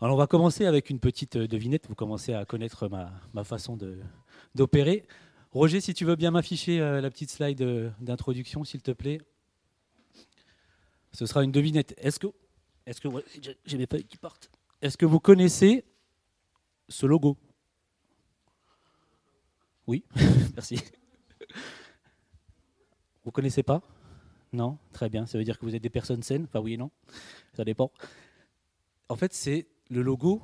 Alors on va commencer avec une petite euh, devinette. Vous commencez à connaître ma, ma façon d'opérer. Roger, si tu veux bien m'afficher euh, la petite slide euh, d'introduction, s'il te plaît. Ce sera une devinette. Est-ce que, est-ce que, j'ai- mes feuilles qui. Est-ce que vous connaissez ce logo? Oui, merci. Vous connaissez pas? Non? Très bien. Ça veut dire que vous êtes des personnes saines? Enfin oui et non. Ça dépend. En fait, c'est le logo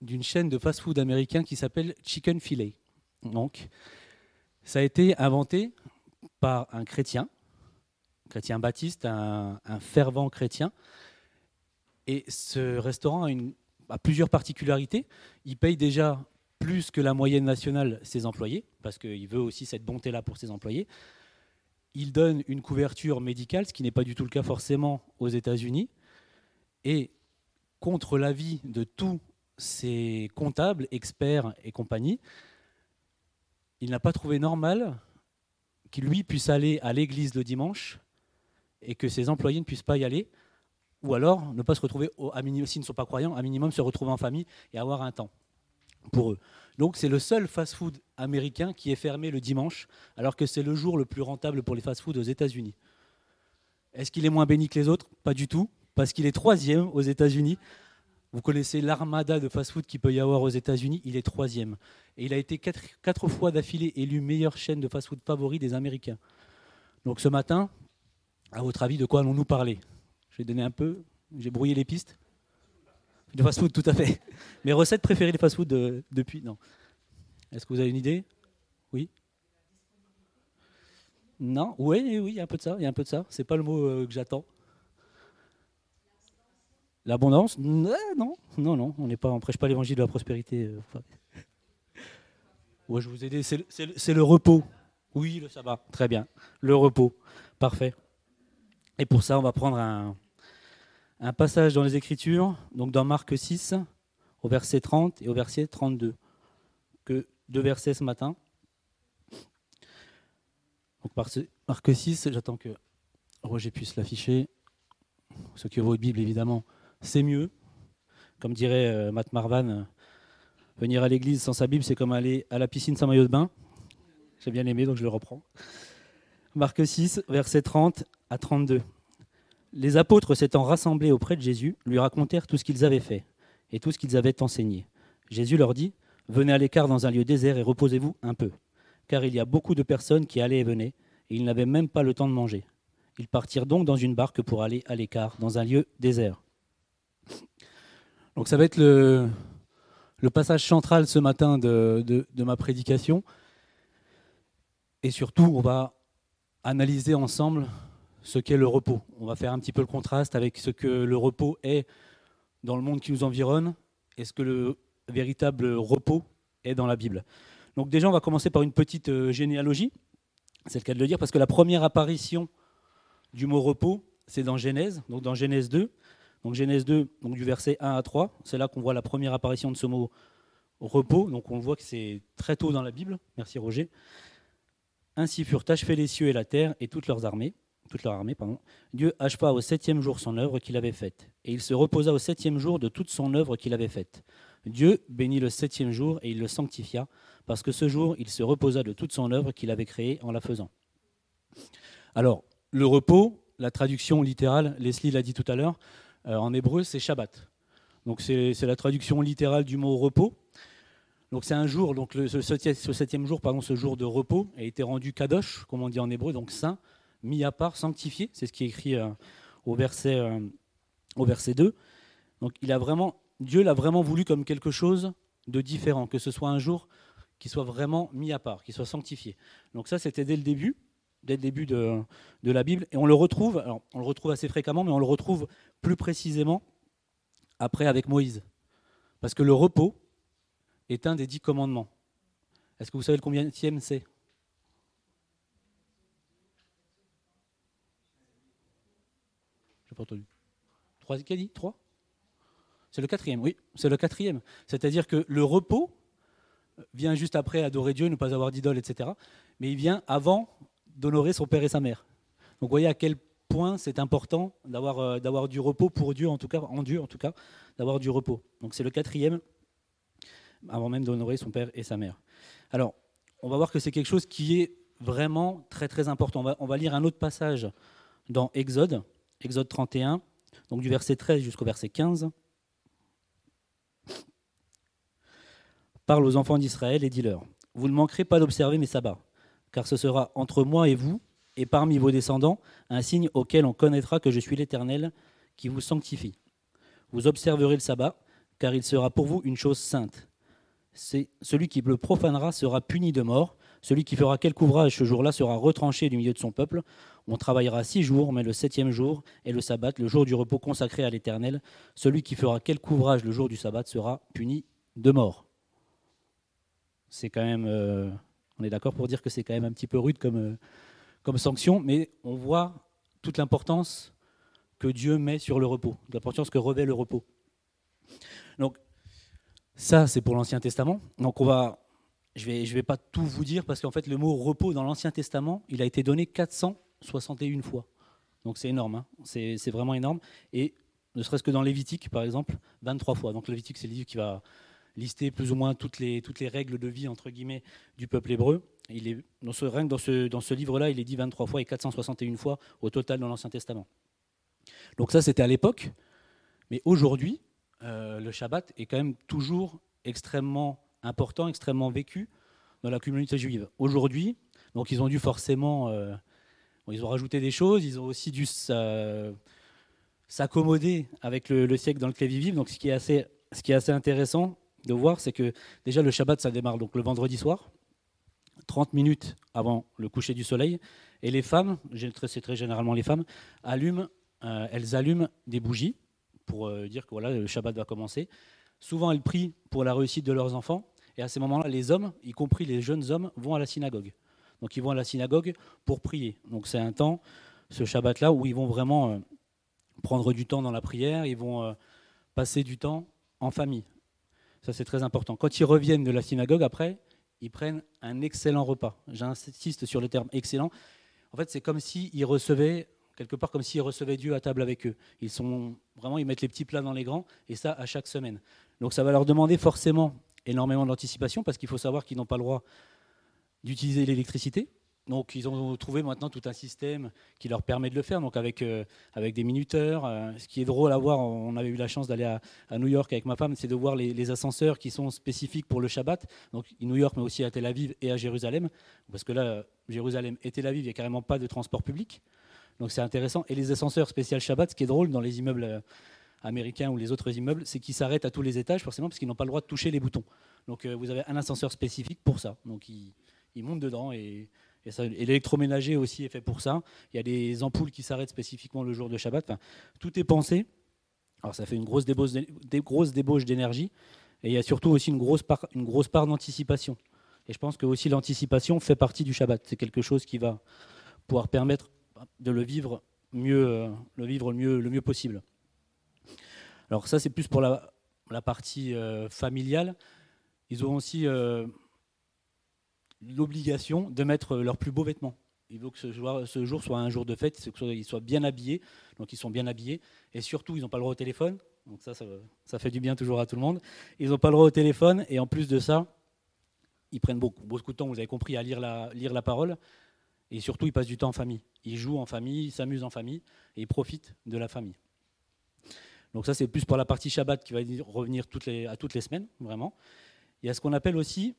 d'une chaîne de fast-food américain qui s'appelle Chicken Filet. Donc, ça a été inventé par un chrétien, un chrétien baptiste, un, fervent chrétien. Et ce restaurant a, a plusieurs particularités. Il paye déjà plus que la moyenne nationale ses employés, parce qu'il veut aussi cette bonté-là pour ses employés. Il donne une couverture médicale, ce qui n'est pas du tout le cas forcément aux États-Unis. Et contre l'avis de tous ses comptables, experts et compagnie, il n'a pas trouvé normal qu'il lui puisse aller à l'église le dimanche et que ses employés ne puissent pas y aller, ou alors ne pas se retrouver, s'ils ne sont pas croyants, à minimum se retrouver en famille et avoir un temps pour eux. Donc c'est le seul fast-food américain qui est fermé le dimanche, alors que c'est le jour le plus rentable pour les fast-food aux États-Unis. Est-ce qu'il est moins béni que les autres? Pas du tout, parce qu'il est troisième aux États-Unis. Vous connaissez l'armada de fast-food qu'il peut y avoir aux États-Unis, il est troisième. Et il a été quatre, fois d'affilée élu meilleure chaîne de fast-food favori des Américains. Donc ce matin, à votre avis, de quoi allons-nous parler? Je vais donner un peu, j'ai brouillé les pistes. De fast-food, tout à fait. Mes recettes préférées des fast-food de- depuis Non. Est-ce que vous avez une idée? Oui? Non? Oui, oui, il y a un peu de ça. Il y a un peu de ça. C'est pas le mot euh, que j'attends. L'abondance Non, non, non. On n'est pas, on prêche pas l'évangile de la prospérité. euh. Ouais, je vous ai aidé. C'est le, repos. Oui, le sabbat. Très bien. Le repos. Parfait. Et pour ça, on va prendre un, un passage dans les Écritures, donc dans Marc 6, au verset 30 et au verset 32. Que deux versets ce matin. Donc Marc 6, j'attends que Roger puisse l'afficher. Ceux qui ont votre Bible, évidemment, c'est mieux. Comme dirait euh, Matt Marvan, euh, venir à l'église sans sa Bible, c'est comme aller à la piscine sans maillot de bain. J'ai bien aimé, donc je le reprends. Marc 6, verset 30 à 32. Les apôtres s'étant rassemblés auprès de Jésus, lui racontèrent tout ce qu'ils avaient fait et tout ce qu'ils avaient enseigné. Jésus leur dit, Venez à l'écart dans un lieu désert et reposez-vous un peu, car il y a beaucoup de personnes qui allaient et venaient, et ils n'avaient même pas le temps de manger. Ils partirent donc dans une barque pour aller à l'écart, dans un lieu désert. Donc ça va être le, passage central ce matin de, de- de ma prédication. Et surtout, on va analyser ensemble ce qu'est le repos. On va faire un petit peu le contraste avec ce que le repos est dans le monde qui nous environne et ce que le véritable repos est dans la Bible. Donc déjà, on va commencer par une petite euh, généalogie. C'est le cas de le dire parce que la première apparition du mot repos, c'est dans Genèse, donc dans Genèse 2. Donc Genèse 2, donc du verset 1 à 3, c'est là qu'on voit la première apparition de ce mot repos. Donc on voit que c'est très tôt dans la Bible. Merci Roger. Ainsi furent achevés les cieux et la terre et toutes leurs armées. Toute leur armée, pardon. Dieu acheva au septième jour son œuvre qu'il avait faite, et il se reposa au septième jour de toute son œuvre qu'il avait faite. Dieu bénit le septième jour et il le sanctifia, parce que ce jour il se reposa de toute son œuvre qu'il avait créée en la faisant. Alors, le repos, la traduction littérale, Leslie l'a dit tout à l'heure, en hébreu c'est Shabbat. Donc c'est la traduction littérale du mot repos. Donc c'est un jour, donc le, ce, septième, ce septième jour, pardon, ce jour de repos a été rendu kadosh, comme on dit en hébreu, donc saint, mis à part, sanctifié. C'est ce qui est écrit euh, au, verset, euh, au verset 2. Donc il a vraiment, Dieu l'a vraiment voulu comme quelque chose de différent, que ce soit un jour qui soit vraiment mis à part, qui soit sanctifié. Donc ça, c'était dès le début, dès le début de, la Bible, et on le retrouve, alors on le retrouve assez fréquemment, mais on le retrouve plus précisément après avec Moïse, parce que le repos est un des dix commandements. Est-ce que vous savez le combien c'est? J'ai pas entendu. Trois, qui a dit Trois? C'est le quatrième, oui, c'est le quatrième. C'est-à-dire que le repos vient juste après adorer Dieu, ne pas avoir d'idole, etc. Mais il vient avant d'honorer son père et sa mère. Donc vous voyez à quel point c'est important d'avoir d'avoir du repos pour Dieu, en tout cas, en Dieu en tout cas, d'avoir du repos. Donc c'est le quatrième, avant même d'honorer son père et sa mère. Alors, on va voir que c'est quelque chose qui est vraiment très très important. On va, on va lire un autre passage dans Exode, Exode 31, donc du verset 13 jusqu'au verset 15. Parle aux enfants d'Israël et dis-leur, vous ne manquerez pas d'observer mes sabbats, car ce sera entre moi et vous, et parmi vos descendants, un signe auquel on connaîtra que je suis l'Éternel qui vous sanctifie. Vous observerez le sabbat, car il sera pour vous une chose sainte. Celui qui le profanera sera puni de mort. Celui qui fera quelque ouvrage ce jour-là sera retranché du milieu de son peuple. On travaillera six jours, mais le septième jour est le sabbat, le jour du repos consacré à l'Éternel. Celui qui fera quelque ouvrage le jour du sabbat sera puni de mort. C'est quand même, euh, on est d'accord pour dire que c'est quand même un petit peu rude comme, euh, comme sanction, mais on voit toute l'importance que Dieu met sur le repos, l'importance que revêt le repos. Donc, ça, c'est pour l'Ancien Testament. Donc, on je ne vais pas tout vous dire parce qu'en fait, le mot repos dans l'Ancien Testament, il a été donné 461 fois. Donc, c'est énorme. Hein. C'est, vraiment énorme. Et ne serait-ce que dans Lévitique, par exemple, 23 fois. Donc, Lévitique, c'est le livre qui va lister plus ou moins toutes les, règles de vie, entre guillemets, du peuple hébreu. Il est, dans ce, livre-là, il est dit 23 fois et 461 fois au total dans l'Ancien Testament. Donc ça, c'était à l'époque. Mais aujourd'hui, euh, le Shabbat est quand même toujours extrêmement important, extrêmement vécu dans la communauté juive. Aujourd'hui, donc ils ont dû forcément, euh, ils ont rajouté des choses, ils ont aussi dû s'accommoder avec le, siècle dans lequel ils vivent. Donc ce qui est assez intéressant de voir, c'est que déjà le Shabbat, ça démarre donc le vendredi soir, 30 minutes avant le coucher du soleil, et les femmes, c'est très généralement les femmes, allument euh, elles allument des bougies pour euh, dire que voilà, le Shabbat va commencer. Souvent, elles prient pour la réussite de leurs enfants. Et à ces moments-là, les hommes, y compris les jeunes hommes, vont à la synagogue. Donc ils vont à la synagogue pour prier. Donc c'est un temps, ce Shabbat-là, où ils vont vraiment euh, prendre du temps dans la prière, ils vont passer du temps en famille. Ça c'est très important. Quand ils reviennent de la synagogue, après, ils prennent un excellent repas. J'insiste sur le terme excellent. En fait, c'est comme s'ils recevaient quelque part comme recevaient Dieu à table avec eux. Ils sont vraiment, ils mettent les petits plats dans les grands, et ça à chaque semaine. Donc ça va leur demander forcément énormément d'anticipation, parce qu'il faut savoir qu'ils n'ont pas le droit d'utiliser l'électricité. Donc ils ont trouvé maintenant tout un système qui leur permet de le faire, donc avec, euh, avec des minuteurs. Euh, ce qui est drôle à voir, on avait eu la chance d'aller à, New York avec ma femme, c'est de voir les, ascenseurs qui sont spécifiques pour le Shabbat. Donc New York, mais aussi à Tel Aviv et à Jérusalem, parce que là, Jérusalem et Tel Aviv, il n'y a carrément pas de transport public. Donc c'est intéressant. Et les ascenseurs spécial Shabbat, ce qui est drôle dans les immeubles euh, américains ou les autres immeubles, c'est qu'ils s'arrêtent à tous les étages forcément parce qu'ils n'ont pas le droit de toucher les boutons. Donc vous avez un ascenseur spécifique pour ça. Donc il, monte dedans et, l'électroménager aussi est fait pour ça. Il y a des ampoules qui s'arrêtent spécifiquement le jour de Shabbat. Tout est pensé. Alors ça fait une grosse débauche, d'énergie et il y a surtout aussi une grosse part, d'anticipation. Et je pense que aussi l'anticipation fait partie du Shabbat. C'est quelque chose qui va pouvoir permettre de le vivre mieux, euh, le vivre mieux possible. Alors ça, c'est plus pour la, partie euh, familiale. Ils ont aussi euh, l'obligation de mettre leurs plus beaux vêtements. Il faut que ce jour, ce jour soit un jour de fête, qu'ils soient bien habillés. Donc ils sont bien habillés. Et surtout, ils n'ont pas le droit au téléphone. Donc ça, ça, fait du bien toujours à tout le monde. Ils n'ont pas le droit au téléphone. Et en plus de ça, ils prennent beaucoup, beaucoup de temps, vous avez compris, à lire la, lire la parole. Et surtout, ils passent du temps en famille. Ils jouent en famille, ils s'amusent en famille et ils profitent de la famille. Donc ça, c'est plus pour la partie Shabbat qui va revenir toutes les, à toutes les semaines, vraiment. Il y a ce qu'on appelle aussi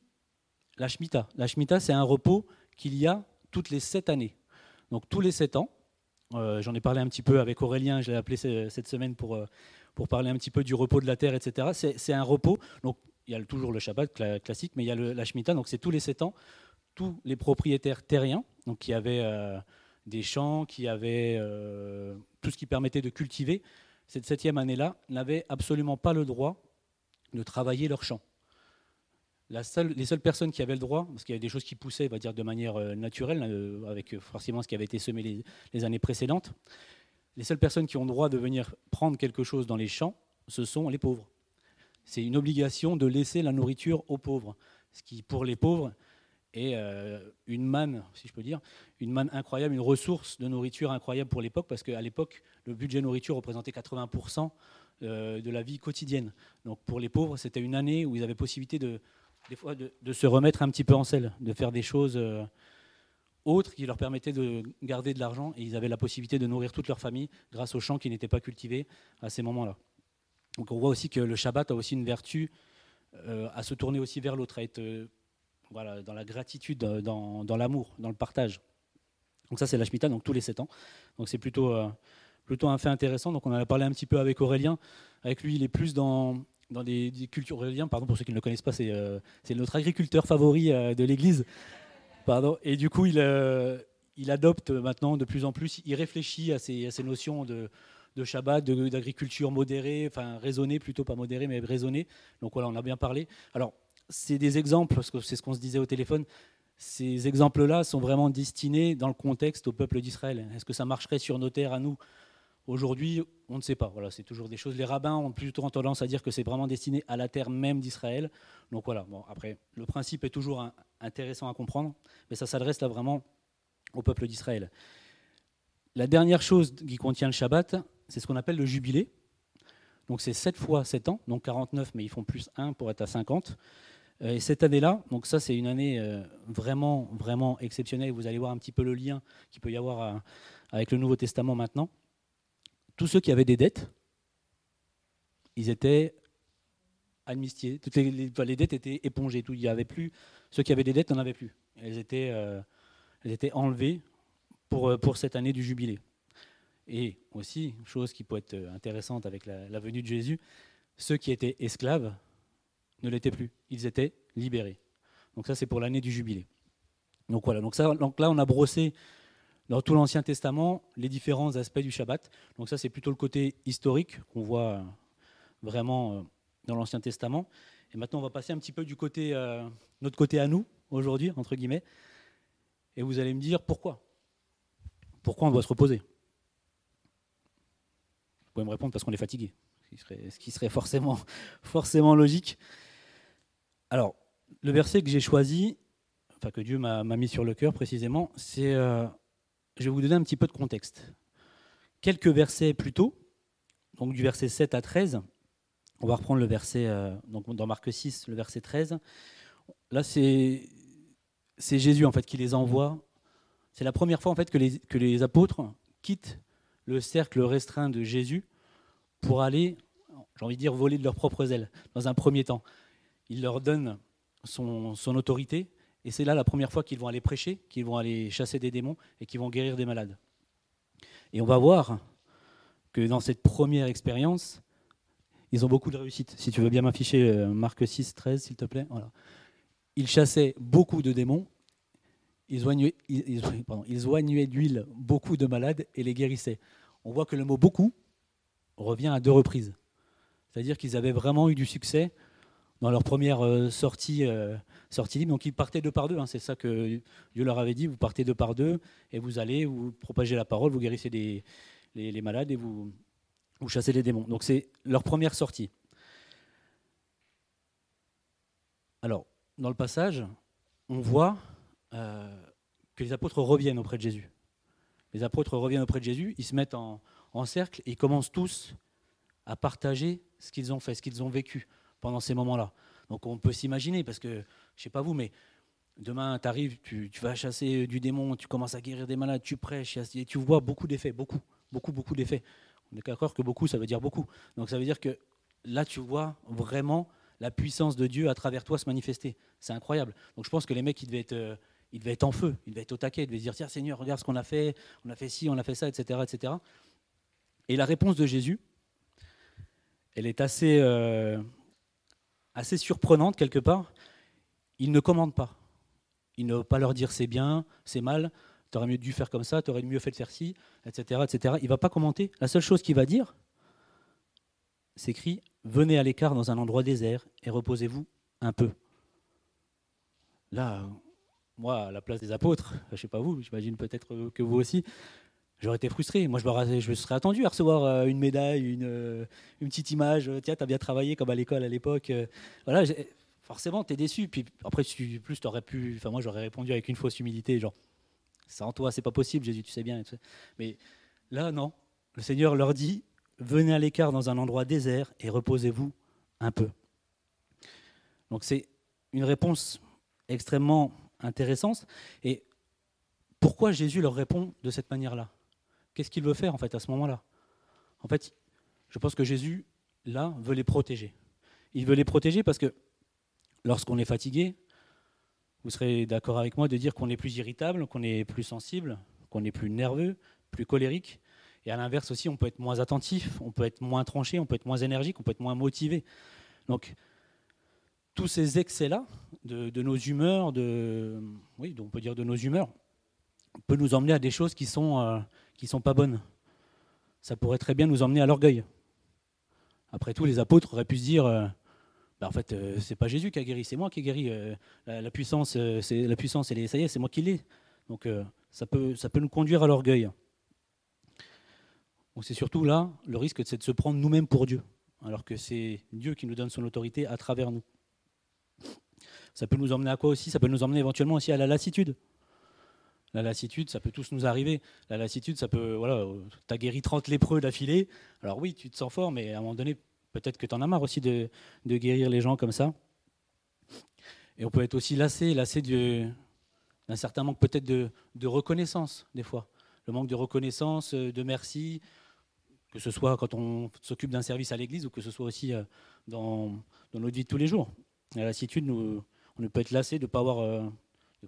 la Shemitah. C'est un repos qu'il y a toutes les sept années. Donc tous les sept ans, euh, j'en ai parlé un petit peu avec Aurélien, je l'ai appelé cette semaine pour, euh, pour parler un petit peu du repos de la terre, etc. C'est un repos, il y a toujours le Shabbat classique, mais il y a la Shemitah, donc c'est tous les sept ans tous les propriétaires terriens, donc qui avaient euh, des champs, qui avaient tout ce qui permettait de cultiver, cette septième année-là, n'avaient absolument pas le droit de travailler leurs champs. Les seules personnes qui avaient le droit, parce qu'il y avait des choses qui poussaient, va dire de manière euh, naturelle, avec forcément ce qui avait été semé les, les, années précédentes, les seules personnes qui ont le droit de venir prendre quelque chose dans les champs, ce sont les pauvres. C'est une obligation de laisser la nourriture aux pauvres, ce qui, pour les pauvres, et une manne, si je peux dire, une manne incroyable, une ressource de nourriture incroyable pour l'époque, parce qu'à l'époque, le budget nourriture représentait 80% de la vie quotidienne. Donc pour les pauvres, c'était une année où ils avaient possibilité de, des fois, de, se remettre un petit peu en selle, de faire des choses autres qui leur permettaient de garder de l'argent, et ils avaient la possibilité de nourrir toute leur famille grâce aux champs qui n'étaient pas cultivés à ces moments-là. Donc on voit aussi que le Shabbat a aussi une vertu euh, à se tourner aussi vers l'autre, à être euh, voilà, dans la gratitude, dans, l'amour, dans le partage. Donc ça c'est la Shemitah, donc tous les sept ans. Donc c'est plutôt, euh, plutôt un fait intéressant. Donc on en a parlé un petit peu avec Aurélien. Avec lui, il est plus dans, dans des, cultures. Aurélien, pardon pour ceux qui ne le connaissent pas, c'est, c'est notre agriculteur favori de l'Église. Pardon. Et du coup, il, il adopte maintenant de plus en plus, il réfléchit à ces, à ces notions de, de Shabbat, d'agriculture modérée, enfin raisonnée plutôt, pas modérée, mais raisonnée. Donc voilà, on a bien parlé. Alors, c'est des exemples, parce que c'est ce qu'on se disait au téléphone. Ces exemples-là sont vraiment destinés dans le contexte au peuple d'Israël. Est-ce que ça marcherait sur nos terres à nous? Aujourd'hui, on ne sait pas. Voilà, c'est toujours des choses. Les rabbins ont plutôt tendance à dire que c'est vraiment destiné à la terre même d'Israël. Donc voilà. Bon, après, le principe est toujours intéressant à comprendre, mais ça s'adresse là vraiment au peuple d'Israël. La dernière chose qui contient le Shabbat, c'est ce qu'on appelle le jubilé. Donc c'est 7 fois 7 ans, donc 49, mais ils font plus 1 pour être à 50. Euh, et cette année-là, donc ça c'est une année euh, vraiment, vraiment exceptionnelle. Vous allez voir un petit peu le lien qu'il peut y avoir euh, avec le Nouveau Testament maintenant. Tous ceux qui avaient des dettes, ils étaient amnistiés. Toutes les, dettes étaient épongées. Y avait plus. Ceux qui avaient des dettes n'en avaient plus. Elles étaient, elles étaient enlevées pour, pour cette année du jubilé. Et aussi, chose qui peut être intéressante avec la, venue de Jésus, ceux qui étaient esclaves ne l'étaient plus. Ils étaient libérés. Donc ça, c'est pour l'année du jubilé. Donc voilà, donc, ça, donc là, on a brossé dans tout l'Ancien Testament les différents aspects du Shabbat. Donc ça, c'est plutôt le côté historique qu'on voit vraiment euh, dans l'Ancien Testament. Et maintenant, on va passer un petit peu du côté, euh, notre côté à nous, aujourd'hui, entre guillemets. Et vous allez me dire pourquoi. Pourquoi on doit se reposer? Pouvez me répondre parce qu'on est fatigué, ce qui serait, forcément, forcément logique. Alors, le verset que j'ai choisi, enfin que Dieu m'a mis sur le cœur précisément, c'est, euh, je vais vous donner un petit peu de contexte. Quelques versets plus tôt, donc du verset 7 à 13, on va reprendre le verset, euh, donc dans Marc 6, le verset 13. Là, c'est, Jésus en fait qui les envoie. C'est la première fois en fait que les, que les apôtres quittent le cercle restreint de Jésus pour aller, j'ai envie de dire, voler de leurs propres ailes, dans un premier temps. Il leur donne son, autorité, et c'est là la première fois qu'ils vont aller prêcher, qu'ils vont aller chasser des démons et qu'ils vont guérir des malades. Et on va voir que dans cette première expérience, ils ont beaucoup de réussite. Si tu veux bien m'afficher euh, Marc 6, 13, s'il te plaît. Voilà. Ils chassaient beaucoup de démons, ils oignaient, d'huile beaucoup de malades et les guérissaient. On voit que le mot beaucoup revient à deux reprises. C'est-à-dire qu'ils avaient vraiment eu du succès dans leur première euh, sortie, euh, sortie. Donc ils partaient deux par deux. Hein. C'est ça que Dieu leur avait dit. Vous partez deux par deux et vous allez, vous propagez la parole, vous guérissez les, malades et vous, vous chassez les démons. Donc c'est leur première sortie. Alors, dans le passage, on voit euh, que les apôtres reviennent auprès de Jésus. Les apôtres reviennent auprès de Jésus, ils se mettent en, cercle et ils commencent tous à partager ce qu'ils ont fait, ce qu'ils ont vécu pendant ces moments-là. Donc on peut s'imaginer, parce que, je sais pas vous, mais demain, tu arrives, tu, vas chasser du démon, tu commences à guérir des malades, tu prêches, et tu vois beaucoup d'effets, beaucoup, beaucoup, beaucoup d'effets. On est d'accord que beaucoup, ça veut dire beaucoup. Donc ça veut dire que là, tu vois vraiment la puissance de Dieu à travers toi se manifester. C'est incroyable. Donc je pense que les mecs, ils devaient être euh, en feu, il devait être au taquet, il devait se dire tiens Seigneur, regarde ce qu'on a fait, on a fait ci, on a fait ça, etc. etc. Et la réponse de Jésus, elle est assez, euh, assez surprenante quelque part. Il ne commande pas. Il ne va pas leur dire c'est bien, c'est mal, tu aurais mieux dû faire comme ça, tu aurais mieux fait de faire ci, etc. etc. Il ne va pas commenter. La seule chose qu'il va dire, c'est Venez à l'écart dans un endroit désert et reposez-vous un peu. Là, moi, à la place des apôtres, je ne sais pas vous, j'imagine peut-être que vous aussi, j'aurais été frustré. Moi, je me, serais attendu à recevoir euh, une médaille, une, euh, petite image. Tiens, tu as bien travaillé comme à l'école à l'époque. Euh, voilà, forcément, tu es déçu. Puis après, tu, plus tu aurais pu. Enfin, moi, j'aurais répondu avec une fausse humilité, genre, en toi, c'est pas possible, Jésus, tu sais bien. Mais là, non. Le Seigneur leur dit venez à l'écart dans un endroit désert et reposez-vous un peu. Donc, c'est une réponse extrêmement intéressante. Et pourquoi Jésus leur répond de cette manière-là? Qu'est-ce qu'il veut faire, en fait, à ce moment-là? En fait, je pense que Jésus, là, veut les protéger. Il veut les protéger parce que lorsqu'on est fatigué, vous serez d'accord avec moi de dire qu'on est plus irritable, qu'on est plus sensible, qu'on est plus nerveux, plus colérique. Et à l'inverse aussi, on peut être moins attentif, on peut être moins tranché, on peut être moins énergique, on peut être moins motivé. Donc, tous ces excès-là de, nos humeurs, oui, on peut dire de nos humeurs, peut nous emmener à des choses qui sont euh, sont pas bonnes. Ça pourrait très bien nous emmener à l'orgueil. Après tout, les apôtres auraient pu se dire, euh, bah, en fait, euh, c'est pas Jésus qui a guéri, c'est moi qui ai guéri. Euh, la, puissance, euh, c'est la puissance, et ça y est, c'est moi qui l'ai. Donc ça peut, ça peut nous conduire à l'orgueil. C'est surtout là le risque, c'est de se prendre nous-mêmes pour Dieu, alors que c'est Dieu qui nous donne son autorité à travers nous. Ça peut nous emmener à quoi aussi? Ça peut nous emmener éventuellement aussi à la lassitude. La lassitude, ça peut tous nous arriver. La lassitude, ça peut, voilà, tu as guéri 30 lépreux d'affilée. Alors oui, tu te sens fort, mais à un moment donné, Peut-être que tu en as marre aussi de, guérir les gens comme ça. Et on peut être aussi lassé, lassé d'un certain manque peut-être de, reconnaissance, des fois. Le manque de reconnaissance, euh, de merci, que ce soit quand on s'occupe d'un service à l'église ou que ce soit aussi euh, dans, notre vie de tous les jours. La lassitude, nous, on peut être lassé de ne pas avoir euh,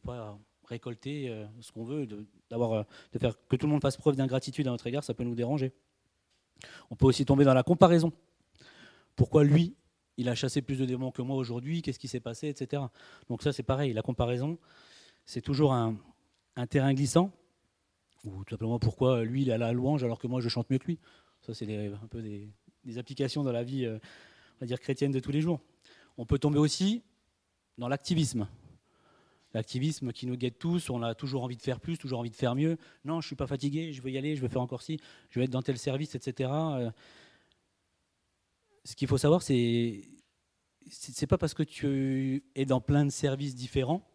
pas récolter ce qu'on veut, de, de faire que tout le monde fasse preuve d'ingratitude à notre égard, ça peut nous déranger. On peut aussi tomber dans la comparaison. Pourquoi lui, il a chassé plus de démons que moi aujourd'hui Qu'est-ce qui s'est passé Etc. Donc ça, c'est pareil. La comparaison, c'est toujours un, terrain glissant. Ou tout simplement pourquoi lui, il a la louange alors que moi, je chante mieux que lui. Ça, c'est un peu des, applications dans la vie, euh, dire, chrétienne de tous les jours. On peut tomber aussi dans l'activisme. L'activisme qui nous guette tous, on a toujours envie de faire plus, toujours envie de faire mieux. Non, je ne suis pas fatigué, je veux y aller, je veux faire encore ci, je veux être dans tel service, etc ce qu'il faut savoir, c'est c'est pas parce que tu es dans plein de services différents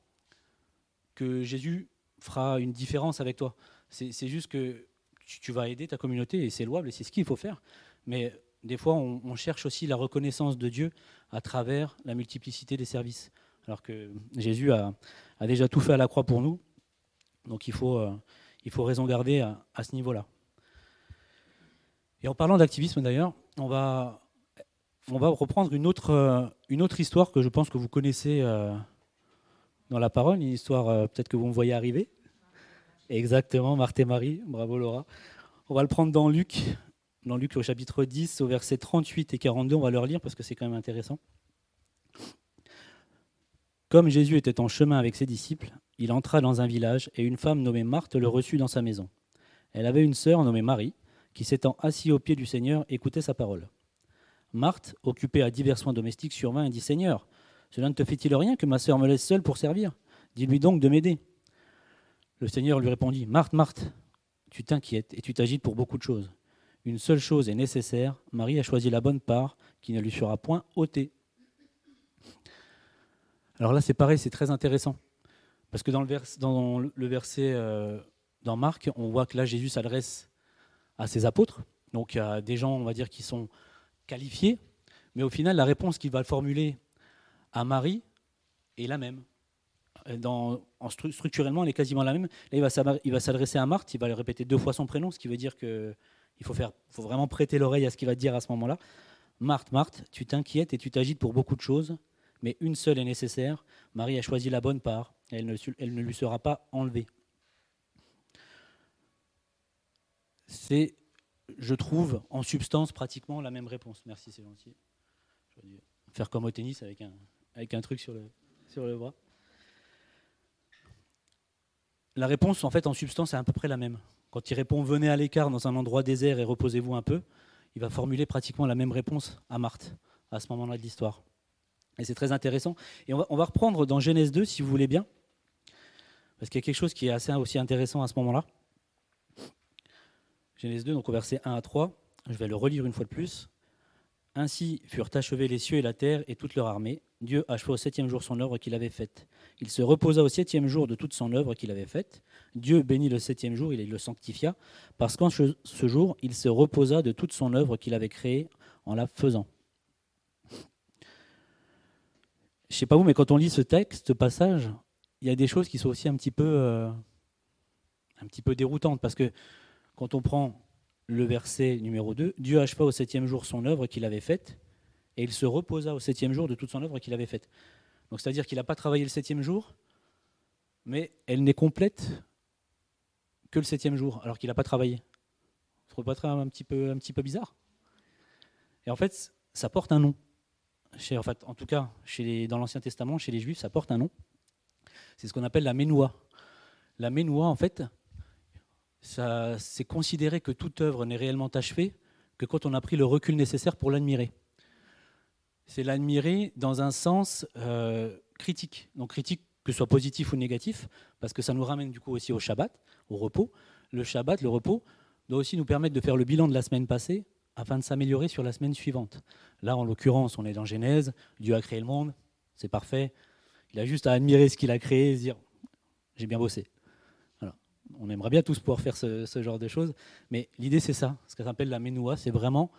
que Jésus fera une différence avec toi. C'est juste que tu, vas aider ta communauté et c'est louable et c'est ce qu'il faut faire. Mais des fois, on, cherche aussi la reconnaissance de Dieu à travers la multiplicité des services. Alors que Jésus a, déjà tout fait à la croix pour nous. Donc il faut, euh, raison garder à ce niveau-là. Et en parlant d'activisme d'ailleurs, on va, on va reprendre une autre, euh, une autre histoire que je pense que vous connaissez euh, dans la parole, une histoire euh, peut-être que vous me voyez arriver. Exactement, Marthe et Marie, bravo Laura. On va le prendre dans Luc, dans Luc au chapitre 10, au verset 38 et 42, on va leur lire parce que c'est quand même intéressant. Comme Jésus était en chemin avec ses disciples, il entra dans un village et une femme nommée Marthe le reçut dans sa maison. Elle avait une sœur nommée Marie qui, s'étant assise au pied du Seigneur, écoutait sa parole. Marthe, occupée à divers soins domestiques, survint et dit Seigneur, cela ne te fait-il rien que ma sœur me laisse seule pour servir? Dis-lui donc de m'aider. Le Seigneur lui répondit Marthe, Marthe, tu t'inquiètes et tu t'agites pour beaucoup de choses. Une seule chose est nécessaire Marie a choisi la bonne part qui ne lui sera point ôtée. Alors là, c'est pareil, c'est très intéressant. Parce que dans le, dans le verset euh, dans Marc, on voit que là, Jésus s'adresse à ses apôtres. Donc, a des gens, on va dire, qui sont qualifié, mais au final, la réponse qu'il va formuler à Marie est la même. Dans, en structurellement, elle est quasiment la même. Là, il va s'adresser à Marthe, il va lui répéter deux fois son prénom, ce qui veut dire qu'il faut, faut vraiment prêter l'oreille à ce qu'il va dire à ce moment-là. Marthe, Marthe, tu t'inquiètes et tu t'agites pour beaucoup de choses, mais une seule est nécessaire. Marie a choisi la bonne part, elle ne, elle ne lui sera pas enlevée. C'est je trouve en substance pratiquement la même réponse. Merci, c'est gentil. Je vais faire comme au tennis avec un, truc sur le, sur le bras. La réponse, en fait, en substance, est à peu près la même. Quand il répond Venez à l'écart dans un endroit désert et reposez-vous un peu, il va formuler pratiquement la même réponse à Marthe à ce moment-là de l'histoire. Et c'est très intéressant. Et on va, on va, reprendre dans Genèse 2, si vous voulez bien, parce qu'il y a quelque chose qui est assez aussi intéressant à ce moment-là. Genèse 2, donc au verset 1 à 3, je vais le relire une fois de plus. Ainsi furent achevés les cieux et la terre et toute leur armée. Dieu acheva au septième jour son œuvre qu'il avait faite. Il se reposa au septième jour de toute son œuvre qu'il avait faite. Dieu bénit le septième jour, il le sanctifia, parce qu'en ce jour, il se reposa de toute son œuvre qu'il avait créée en la faisant. Je ne sais pas vous, mais quand on lit ce texte, ce passage, il y a des choses qui sont aussi un petit peu, euh, un petit peu déroutantes, parce que quand on prend le verset numéro 2, Dieu acheva au septième jour son œuvre qu'il avait faite, et il se reposa au septième jour de toute son œuvre qu'il avait faite. Donc c'est-à-dire qu'il n'a pas travaillé le septième jour, mais elle n'est complète que le septième jour, alors qu'il n'a pas travaillé. Vous trouvez pas un petit peu, un petit peu bizarre Et en fait, ça porte un nom. Chez, en, fait, en tout cas, chez dans l'Ancien Testament, chez les Juifs, ça porte un nom. C'est ce qu'on appelle la ménoua. La ménoua, en fait, c'est considéré que toute œuvre n'est réellement achevée que quand on a pris le recul nécessaire pour l'admirer c'est l'admirer dans un sens euh, critique. Donc critique que ce soit positif ou négatif, parce que ça nous ramène du coup aussi au Shabbat, au repos. Le Shabbat, le repos, doit aussi nous permettre de faire le bilan de la semaine passée afin de s'améliorer sur la semaine suivante. Là, en l'occurrence, on est dans Genèse, Dieu a créé le monde, c'est parfait. Il a juste à admirer ce qu'il a créé et se dire j'ai bien bossé. On aimerait bien tous pouvoir faire ce, genre de choses, mais l'idée c'est ça. Ce qu'on appelle la ménoua, c'est vraiment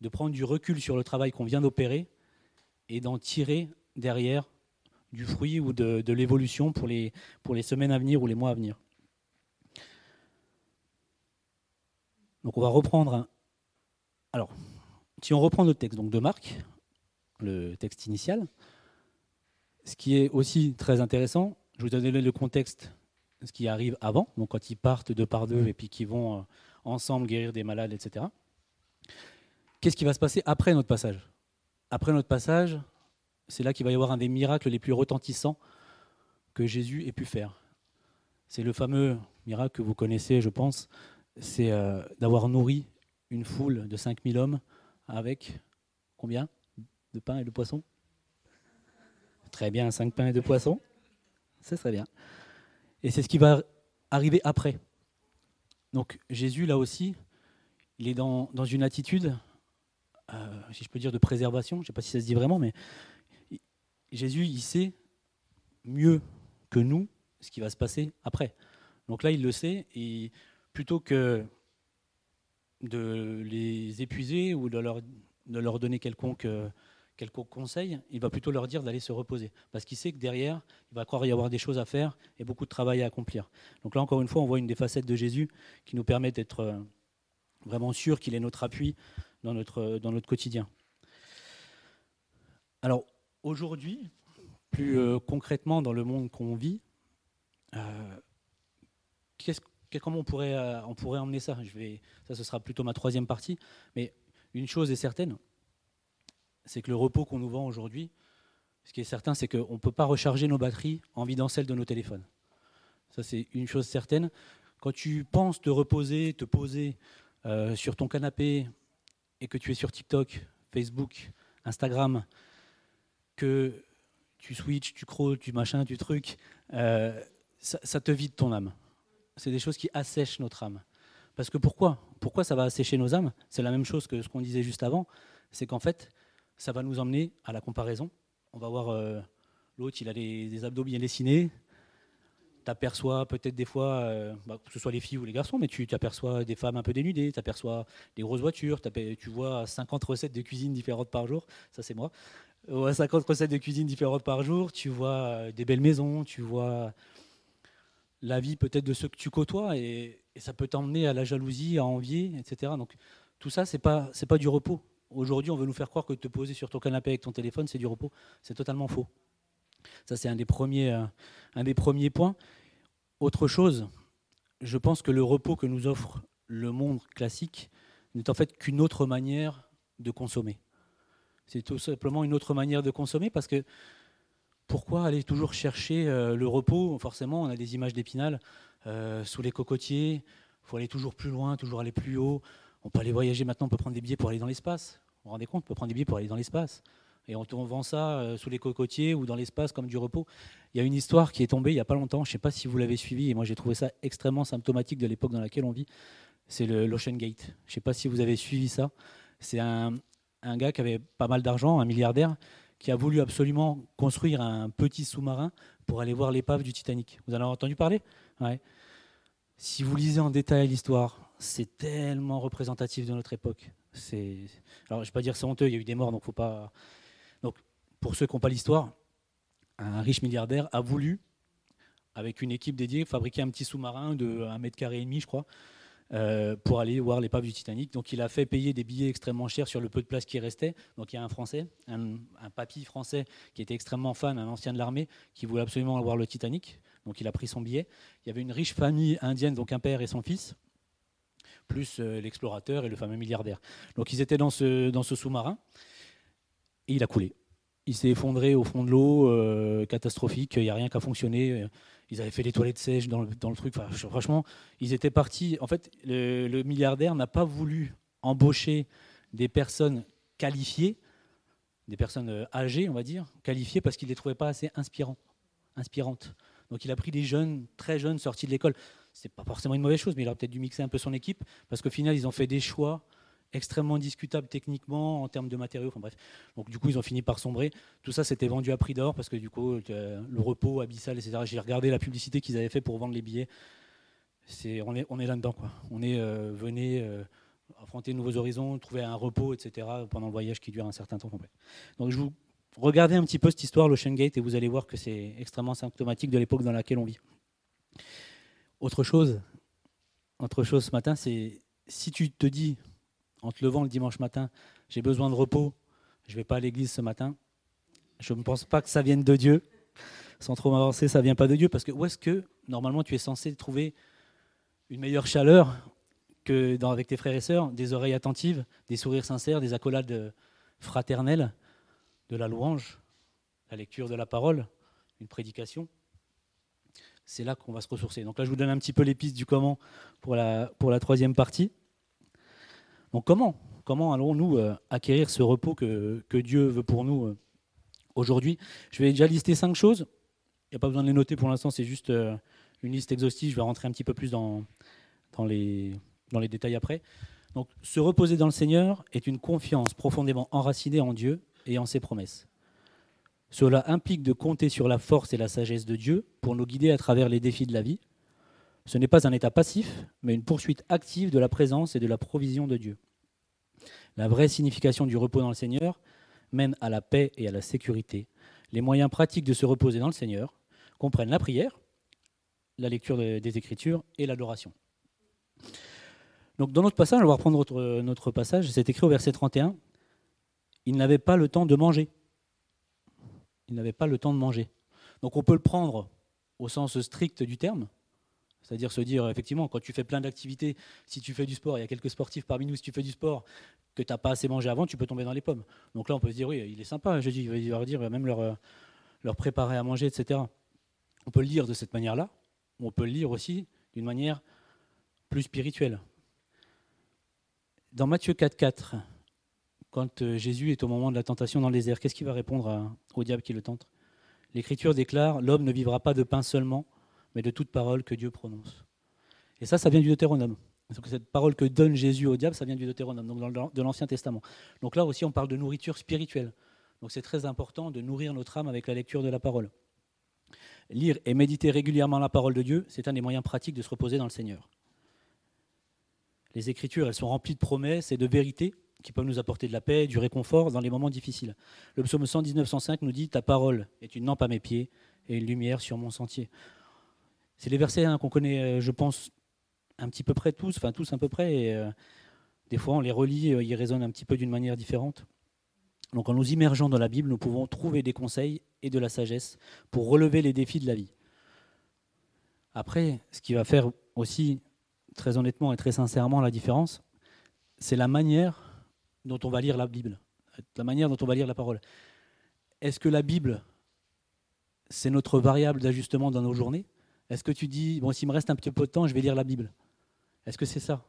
de prendre du recul sur le travail qu'on vient d'opérer et d'en tirer derrière du fruit ou de, l'évolution pour les, semaines à venir ou les mois à venir. Donc on va reprendre. Alors, si on reprend notre texte donc de Marc, le texte initial, ce qui est aussi très intéressant, je vous donne le contexte, ce qui arrive avant, donc quand ils partent deux par deux et puis qu'ils vont euh, ensemble guérir des malades, etc. Qu'est-ce qui va se passer après notre passage? Après notre passage, c'est là qu'il va y avoir un des miracles les plus retentissants que Jésus ait pu faire. C'est le fameux miracle que vous connaissez, je pense, c'est euh, d'avoir nourri une foule de 5000 hommes avec combien? De pain et de poissons Très bien, 5 pains et de poissons? C'est très bien. Et c'est ce qui va arriver après. Donc Jésus, là aussi, il est dans, dans une attitude euh, si je peux dire, de préservation. Je ne sais pas si ça se dit vraiment, mais Jésus, il sait mieux que nous ce qui va se passer après. Donc là, il le sait, et plutôt que de les épuiser ou de leur, de leur donner quelconque, quelconque conseil, il va plutôt leur dire d'aller se reposer. Parce qu'il sait que derrière, il va croire y avoir des choses à faire et beaucoup de travail à accomplir. Donc là, encore une fois, on voit une des facettes de Jésus qui nous permet d'être euh, vraiment sûr qu'il est notre appui dans notre, dans notre quotidien. Alors aujourd'hui, plus euh, concrètement dans le monde qu'on vit, euh, comment on pourrait, euh, on pourrait emmener ça? Ça, ce sera plutôt ma troisième partie. Mais une chose est certaine, c'est que le repos qu'on nous vend aujourd'hui, ce qui est certain, c'est qu'on ne peut pas recharger nos batteries en vidant celles de nos téléphones. Ça, c'est une chose certaine. Quand tu penses te reposer, te poser sur ton canapé et que tu es sur TikTok, Facebook, Instagram, que tu switches, tu crawls, tu machin, tu truc, euh, ça, te vide ton âme. C'est des choses qui assèchent notre âme. Parce que pourquoi? Pourquoi ça va assécher nos âmes? C'est la même chose que ce qu'on disait juste avant. C'est qu'en fait, ça va nous emmener à la comparaison. On va voir euh, l'autre, il a des abdos bien dessinés, tu aperçois peut-être des fois, euh, bah, que ce soit les filles ou les garçons, mais tu aperçois des femmes un peu dénudées, tu aperçois des grosses voitures, tu vois 50 recettes de cuisine différentes par jour, ça c'est moi, 50 recettes de cuisine différentes par jour, tu vois euh, des belles maisons, tu vois la vie peut-être de ceux que tu côtoies, et, ça peut t'emmener à la jalousie, à envier, etc. Donc tout ça, pas, c'est pas du repos. Aujourd'hui, on veut nous faire croire que te poser sur ton canapé avec ton téléphone, c'est du repos. C'est totalement faux. Ça, c'est un, des premiers, euh, un des premiers points. Autre chose, je pense que le repos que nous offre le monde classique n'est en fait qu'une autre manière de consommer. C'est tout simplement une autre manière de consommer parce que pourquoi aller toujours chercher euh, le repos? Forcément, on a des images d'épinal euh, sous les cocotiers. Il faut aller toujours plus loin, toujours aller plus haut. On peut aller voyager maintenant, on peut prendre des billets pour aller dans l'espace. Vous vous rendez compte On peut prendre des billets pour aller dans l'espace et on, vend ça euh, sous les cocotiers ou dans l'espace comme du repos. Il y a une histoire qui est tombée il n'y a pas longtemps, je ne sais pas si vous l'avez suivi, et moi j'ai trouvé ça extrêmement symptomatique de l'époque dans laquelle on vit, c'est l'Ocean Gate. Je ne sais pas si vous avez suivi ça. C'est un, gars qui avait pas mal d'argent, un milliardaire, qui a voulu absolument construire un petit sous-marin pour aller voir l'épave du Titanic. Vous en avez entendu parler? Si vous lisez en détail l'histoire, c'est tellement représentatif de notre époque. C'est, alors je vais pas dire c'est honteux, il y a eu des morts, donc faut pas. Donc pour ceux qui n'ont pas l'histoire, un riche milliardaire a voulu, avec une équipe dédiée, fabriquer un petit sous-marin de 1 mètre carré et demi, je crois, euh, pour aller voir l'épave du Titanic. Donc il a fait payer des billets extrêmement chers sur le peu de place qui restait. Donc il y a un Français, un, papy français qui était extrêmement fan, un ancien de l'armée, qui voulait absolument voir le Titanic. Donc il a pris son billet. Il y avait une riche famille indienne, donc un père et son fils, plus euh, l'explorateur et le fameux milliardaire. Donc ils étaient dans ce, sous-marin et il a coulé. Il s'est effondré au fond de l'eau, euh, catastrophique, il n'y a rien qui a fonctionné ils avaient fait des toilettes sèches dans le, dans le truc. franchement, ils étaient partis. En fait, le, milliardaire n'a pas voulu embaucher des personnes qualifiées, des personnes euh, âgées, on va dire, qualifiées, parce qu'il ne les trouvait pas assez inspirantes. Donc il a pris des jeunes, très jeunes, sortis de l'école. Ce n'est pas forcément une mauvaise chose, mais il aurait peut-être dû mixer un peu son équipe, parce qu'au final, ils ont fait des choix extrêmement discutable techniquement en termes de matériaux. Enfin bref, donc du coup ils ont fini par sombrer. Tout ça c'était vendu à prix d'or parce que du coup euh, le repos abyssal, etc. J'ai regardé la publicité qu'ils avaient fait pour vendre les billets. C'est on est on est là dedans quoi. On est euh, euh, affronter de nouveaux horizons, trouver un repos, etc. Pendant le voyage qui dure un certain temps. Donc je vous regardez un petit peu cette histoire, l'Ocean Gate, et vous allez voir que c'est extrêmement symptomatique de l'époque dans laquelle on vit. Autre chose, autre chose ce matin, c'est si tu te dis en te levant le dimanche matin, j'ai besoin de repos, je ne vais pas à l'église ce matin, je ne pense pas que ça vienne de Dieu. Sans trop m'avancer, ça ne vient pas de Dieu, parce que où est-ce que, normalement, tu es censé trouver une meilleure chaleur que dans, avec tes frères et sœurs, des oreilles attentives, des sourires sincères, des accolades fraternelles, de la louange, la lecture de la parole, une prédication? C'est là qu'on va se ressourcer. Donc là, je vous donne un petit peu les pistes du comment pour la, troisième partie. Donc comment Comment allons-nous euh, acquérir ce repos que, Dieu veut pour nous euh, aujourd'hui? Je vais déjà lister cinq choses. Il n'y a pas besoin de les noter pour l'instant, c'est juste euh, une liste exhaustive. Je vais rentrer un petit peu plus dans, dans, les, dans les détails après. Donc, se reposer dans le Seigneur est une confiance profondément enracinée en Dieu et en ses promesses. Cela implique de compter sur la force et la sagesse de Dieu pour nous guider à travers les défis de la vie, ce n'est pas un état passif, mais une poursuite active de la présence et de la provision de Dieu. La vraie signification du repos dans le Seigneur mène à la paix et à la sécurité. Les moyens pratiques de se reposer dans le Seigneur comprennent la prière, la lecture des Écritures et l'adoration. Donc dans notre passage, on va reprendre notre, notre passage, c'est écrit au verset 31, il n'avait pas le temps de manger. Il n'avait pas le temps de manger. Donc on peut le prendre au sens strict du terme, c'est-à-dire se dire, effectivement, quand tu fais plein d'activités, si tu fais du sport, il y a quelques sportifs parmi nous, si tu fais du sport, que tu n'as pas assez mangé avant, tu peux tomber dans les pommes. Donc là, on peut se dire, oui, il est sympa, je dis, il va leur dire, même leur, leur préparer à manger, etc. On peut le lire de cette manière-là, on peut le lire aussi d'une manière plus spirituelle. Dans Matthieu 4.4, quand euh, Jésus est au moment de la tentation dans le désert, qu'est-ce qu'il va répondre au diable qui le tente? L'Écriture déclare, l'homme ne vivra pas de pain seulement, mais de toute parole que Dieu prononce. Et ça, ça vient du Deutéronome. Cette parole que donne Jésus au diable, ça vient du Deutéronome, donc de l'Ancien Testament. Donc là aussi, on parle de nourriture spirituelle. Donc c'est très important de nourrir notre âme avec la lecture de la parole. Lire et méditer régulièrement la parole de Dieu, c'est un des moyens pratiques de se reposer dans le Seigneur. Les Écritures, elles sont remplies de promesses et de vérités qui peuvent nous apporter de la paix, du réconfort dans les moments difficiles. Le psaume 119-105 nous dit Ta parole est une lampe à mes pieds et une lumière sur mon sentier. C'est les versets hein, qu'on connaît, euh, je pense, un petit peu près tous, enfin tous à peu près. Et, euh, des fois, on les relit, euh, ils résonnent un petit peu d'une manière différente. Donc en nous immergeant dans la Bible, nous pouvons trouver des conseils et de la sagesse pour relever les défis de la vie. Après, ce qui va faire aussi, très honnêtement et très sincèrement, la différence, c'est la manière dont on va lire la Bible, la manière dont on va lire la parole. Est-ce que la Bible, c'est notre variable d'ajustement dans nos journées? Est-ce que tu dis, bon, s'il me reste un petit peu de temps, je vais lire la Bible? Est-ce que c'est ça?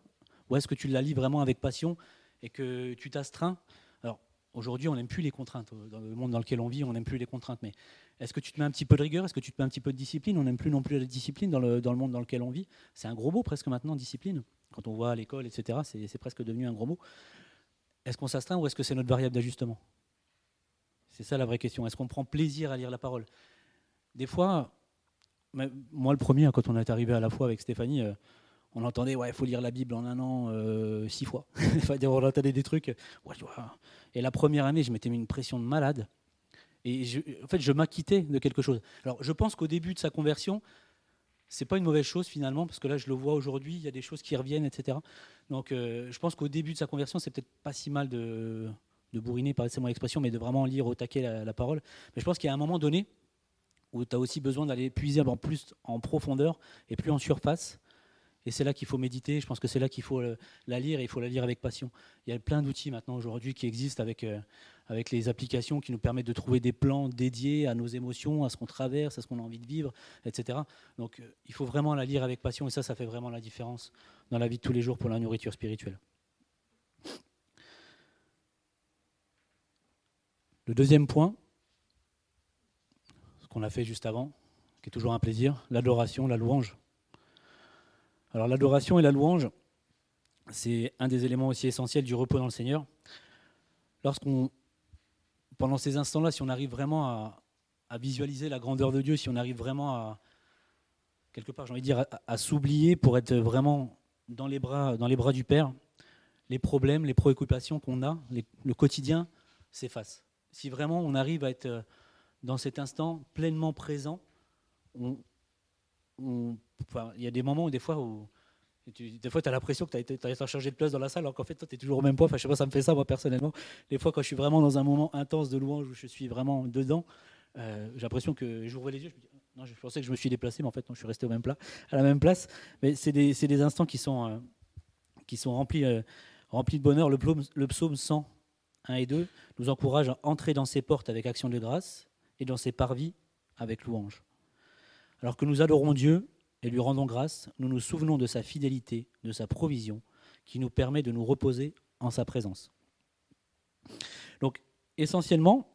Ou est-ce que tu la lis vraiment avec passion et que tu t'astreins? Alors, aujourd'hui, on n'aime plus les contraintes. Dans le monde dans lequel on vit, on n'aime plus les contraintes. Mais est-ce que tu te mets un petit peu de rigueur? Est-ce que tu te mets un petit peu de discipline? On n'aime plus non plus la discipline dans le, dans le monde dans lequel on vit. C'est un gros mot presque maintenant, discipline. Quand on voit à l'école, etc., c'est presque devenu un gros mot. Est-ce qu'on s'astreint ou est-ce que c'est notre variable d'ajustement? C'est ça la vraie question. Est-ce qu'on prend plaisir à lire la parole? Des fois, moi le premier, hein, quand on est arrivé à la fois avec Stéphanie, euh, on entendait, ouais, il faut lire la Bible en un an euh, six fois. on entendait des trucs. Et la première année, je m'étais mis une pression de malade. Et en fait, je m'acquittais de quelque chose. Alors, je pense qu'au début de sa conversion, c'est pas une mauvaise chose finalement, parce que là, je le vois aujourd'hui, il y a des choses qui reviennent, etc. Donc, euh, je pense qu'au début de sa conversion, c'est peut-être pas si mal de, de bourriner, c'est mon expression, mais de vraiment lire au taquet la, parole. Mais je pense qu'il y a un moment donné où tu as aussi besoin d'aller puiser en plus en profondeur et plus en surface. Et c'est là qu'il faut méditer. Je pense que c'est là qu'il faut euh, la lire et il faut la lire avec passion. Il y a plein d'outils maintenant aujourd'hui qui existent avec, euh, avec les applications qui nous permettent de trouver des plans dédiés à nos émotions, à ce qu'on traverse, à ce qu'on a envie de vivre, etc. Donc il faut vraiment la lire avec passion et ça, ça fait vraiment la différence dans la vie de tous les jours pour la nourriture spirituelle. Le deuxième point, ce qu'on a fait juste avant, qui est toujours un plaisir, l'adoration, la louange. Alors l'adoration et la louange, c'est un des éléments aussi essentiels du repos dans le Seigneur. Lorsqu'on, pendant ces instants-là, si on arrive vraiment à, visualiser la grandeur de Dieu, si on arrive vraiment à, quelque part, j'ai envie de dire, à, s'oublier pour être vraiment dans les bras, dans les bras du Père, les problèmes, les préoccupations qu'on a, le quotidien s'efface. Si vraiment on arrive à être euh, dans cet instant pleinement présent, il y a des moments où des fois tu, des fois, tu as l'impression que tu as, changé de place dans la salle, alors qu'en fait, toi, tu es toujours au même point. Enfin, je sais pas, ça me fait ça, moi, personnellement. Des fois, quand je suis vraiment dans un moment intense de louange, où je suis vraiment dedans, euh, j'ai l'impression que j'ouvrais les yeux, non, je pensais que je me suis déplacé, mais en fait, non, je suis resté au même plat, à la même place. Mais c'est des, des, instants qui sont, euh, qui sont remplis, euh, remplis de bonheur. Le psaume, le psaume 100, 1 et 2 nous encourage à entrer dans ses portes avec action de grâce et dans ses parvis avec louange. Alors que nous adorons Dieu, et lui rendons grâce, nous nous souvenons de sa fidélité, de sa provision, qui nous permet de nous reposer en sa présence. Donc, essentiellement,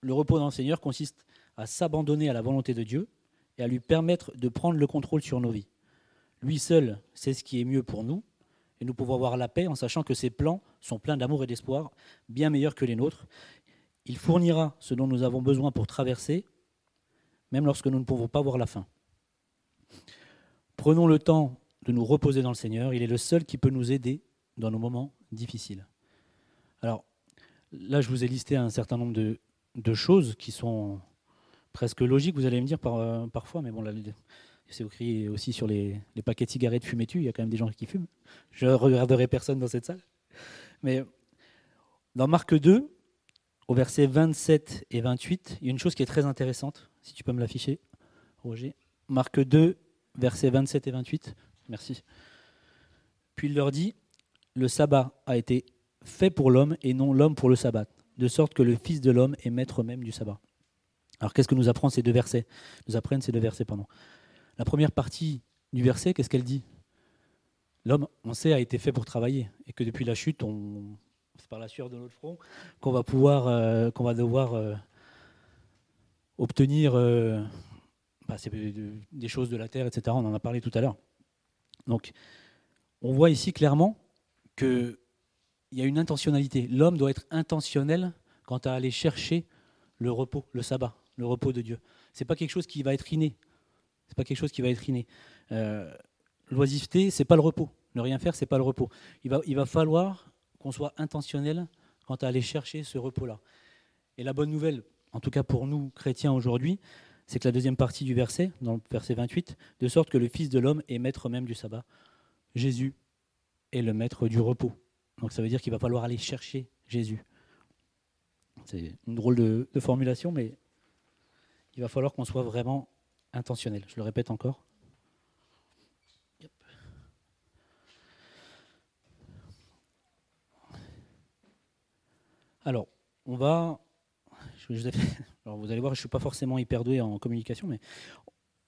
le repos dans le Seigneur consiste à s'abandonner à la volonté de Dieu et à lui permettre de prendre le contrôle sur nos vies. Lui seul sait ce qui est mieux pour nous, et nous pouvons avoir la paix en sachant que ses plans sont pleins d'amour et d'espoir, bien meilleurs que les nôtres. Il fournira ce dont nous avons besoin pour traverser, même lorsque nous ne pouvons pas voir la fin. Prenons le temps de nous reposer dans le Seigneur. Il est le seul qui peut nous aider dans nos moments difficiles. Alors, là, je vous ai listé un certain nombre de, choses qui sont presque logiques, vous allez me dire par, parfois, mais bon, là, c'est écrit aussi sur les, paquets de cigarettes fumés-tu, il y a quand même des gens qui fument. Je regarderai personne dans cette salle. Mais dans Marc 2, au verset 27 et 28, il y a une chose qui est très intéressante, si tu peux me l'afficher, Roger. Marc 2, versets 27 et 28. Merci. Puis il leur dit, le sabbat a été fait pour l'homme et non l'homme pour le sabbat, de sorte que le Fils de l'homme est maître même du sabbat. Alors qu'est-ce que nous apprennent ces deux versets? Nous apprennent ces deux versets. La première partie du verset, qu'est-ce qu'elle dit? L'homme, on sait, a été fait pour travailler, et que depuis la chute, c'est par la sueur de notre front qu'on va pouvoir, euh, va devoir euh, obtenir euh, bah, des choses de la terre, etc. On en a parlé tout à l'heure. Donc, on voit ici clairement qu'il y a une intentionnalité. L'homme doit être intentionnel quant à aller chercher le repos, le sabbat, le repos de Dieu. C'est pas quelque chose qui va être inné. C'est pas quelque chose qui va être inné. Euh, L'oisiveté, c'est pas le repos. Ne rien faire, c'est pas le repos. Il va, il va falloir qu'on soit intentionnel quant à aller chercher ce repos-là. Et la bonne nouvelle, en tout cas pour nous chrétiens aujourd'hui, c'est que la deuxième partie du verset, dans le verset 28, de sorte que le Fils de l'homme est maître même du sabbat. Jésus est le maître du repos. Donc ça veut dire qu'il va falloir aller chercher Jésus. C'est une drôle de, formulation, mais il va falloir qu'on soit vraiment intentionnel. Je le répète encore. Alors, on va alors vous allez voir, je ne suis pas forcément hyper doué en communication, mais